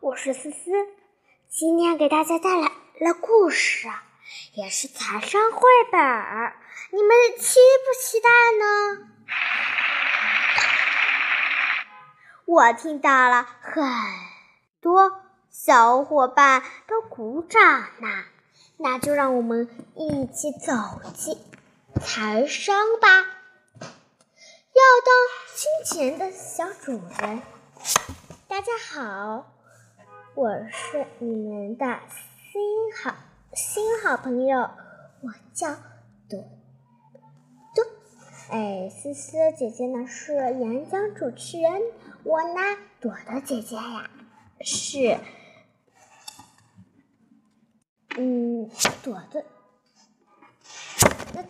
我是思思，今天给大家带来了故事，也是财商绘本儿，你们期不期待呢？我听到了很多小伙伴都鼓掌呢，那就让我们一起走进财商吧。要当金钱的小主人。大家好，我是你们的新好新好朋友，我叫朵朵。哎，思思姐姐呢是演讲主持人，我呢朵朵姐姐呀是嗯朵朵。那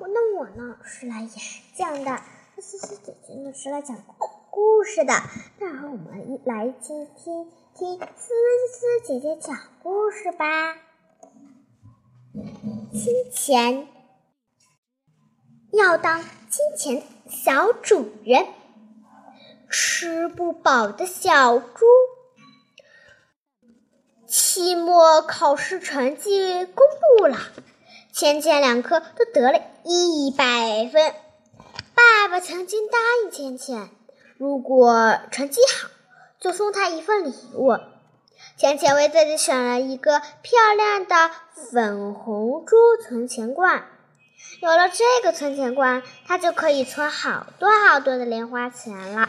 那我呢是来演讲的。思思姐姐呢是来讲故故事的，那我们一来听听听思思姐姐讲故事吧。金钱要当金钱小主人，吃不饱的小猪。期末考试成绩公布了，芊芊两科都得了一百分。爸爸曾经答应芊芊，如果成绩好，就送她一份礼物。浅浅为自己选了一个漂亮的粉红珠存钱罐。有了这个存钱罐，她就可以存好多好多的零花钱了。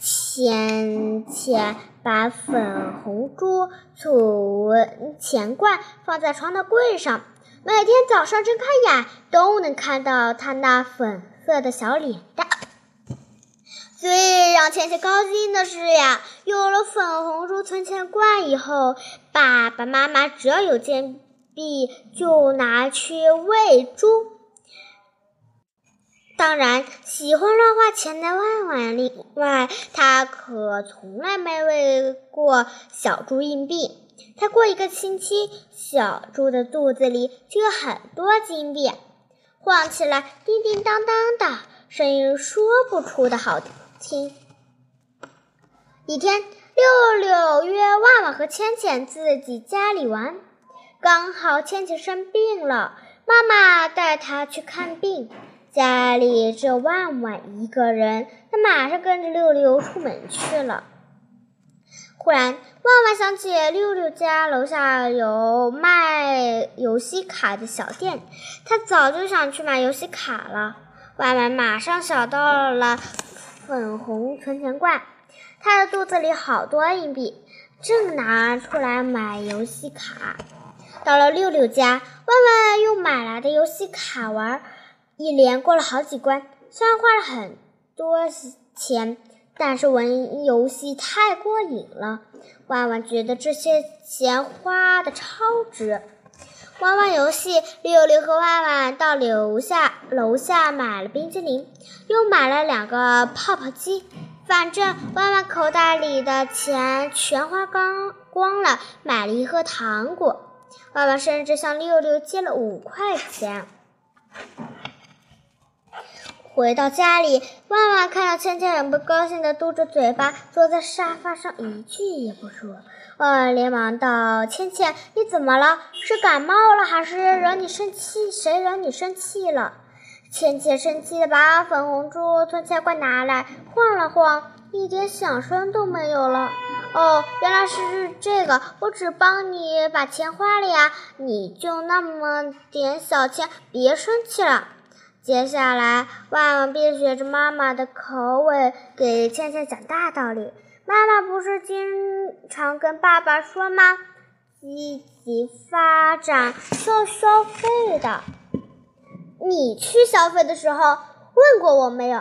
浅浅把粉红珠存钱罐放在床头柜上，每天早上睁开眼都能看到它那粉。色的小脸蛋。最让芊芊高兴的是呀，有了粉红猪存钱罐以后，爸爸妈妈只要有金币就拿去喂猪。当然，喜欢乱花钱的万万例外，他可从来没喂过小猪硬币。才过一个星期，小猪的肚子里就有很多金币。晃起来，叮叮当当的声音，说不出的好听。一天，六六约万万和芊芊自己家里玩，刚好芊芊生病了，妈妈带她去看病，家里只有万万一个人，她马上跟着六六出门去了。忽然，万万想起六六家楼下有卖游戏卡的小店，他早就想去买游戏卡了。万万马上想到了粉红存钱罐，他的肚子里好多硬币，正拿出来买游戏卡。到了六六家，万万用买来的游戏卡玩，一连过了好几关，虽然花了很多钱。但是玩游戏太过瘾了，万万觉得这些钱花的超值。玩玩游戏，六六和万万到楼下楼下买了冰激凌，又买了两个泡泡机。反正万万口袋里的钱全花光光了，买了一盒糖果。万万甚至向六六借了五块钱。回到家里，万万看到芊芊很不高兴的嘟着嘴巴坐在沙发上，一句也不说。万万连忙道：“芊芊，你怎么了？是感冒了，还是惹你生气？谁惹你生气了？”芊芊生气的把粉红珠存钱罐拿来晃了晃，一点响声都没有了。哦，原来是这个，我只帮你把钱花了呀，你就那么点小钱，别生气了。接下来，万万便学着妈妈的口吻给倩倩讲大道理。妈妈不是经常跟爸爸说吗？积极发展要消费的。你去消费的时候问过我没有？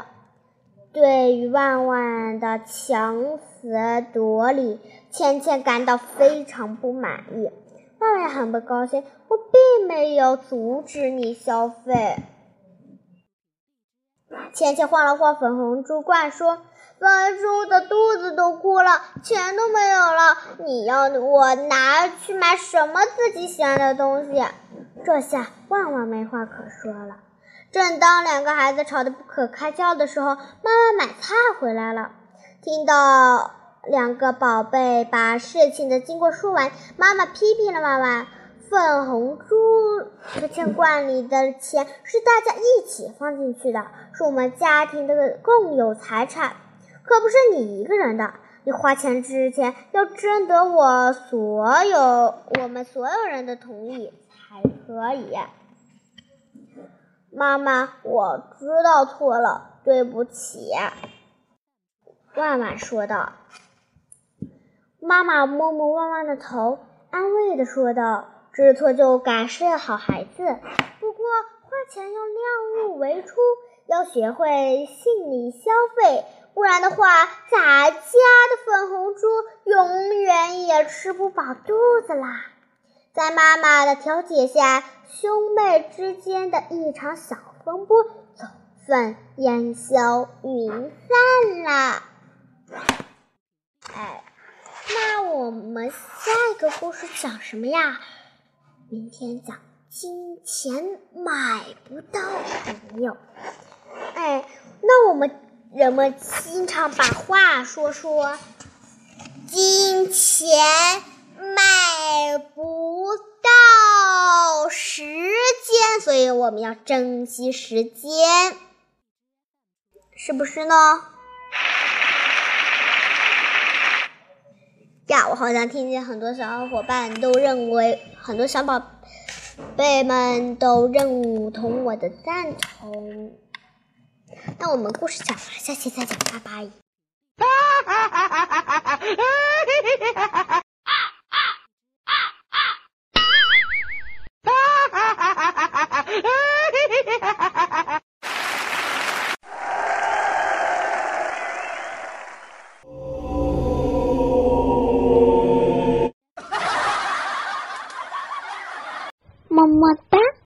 对于万万的强词夺理，倩倩感到非常不满意。万万很不高兴，我并没有阻止你消费。芊芊晃了晃粉红猪罐，说：“粉红猪的肚子都哭了，钱都没有了，你要我拿去买什么自己喜欢的东西？”这下万万没话可说了。正当两个孩子吵得不可开交的时候，妈妈买菜回来了，听到两个宝贝把事情的经过说完，妈妈批评了妈妈：“粉红猪的钱罐里的钱是大家一起放进去的，是我们家庭的共有财产，可不是你一个人的。你花钱之前要征得我所有我们所有人的同意才可以。”妈妈，我知道错了，对不起。万万说道。妈妈摸摸万万的头，安慰的说道：“知错就改是好孩子，不过花钱要量入为出，要学会心理消费，不然的话，咱家的粉红猪永远也吃不饱肚子啦。”在妈妈的调解下，兄妹之间的一场小风波总算烟消云散啦。哎。那我们下一个故事讲什么呀？明天讲金钱买不到朋友。哎，那我们人们经常把话说说，金钱买不到时间，所以我们要珍惜时间，是不是呢？我好像听见很多小伙伴都认为，很多小宝贝们都认同我的赞同。那我们故事讲完了，下期再讲，拜拜。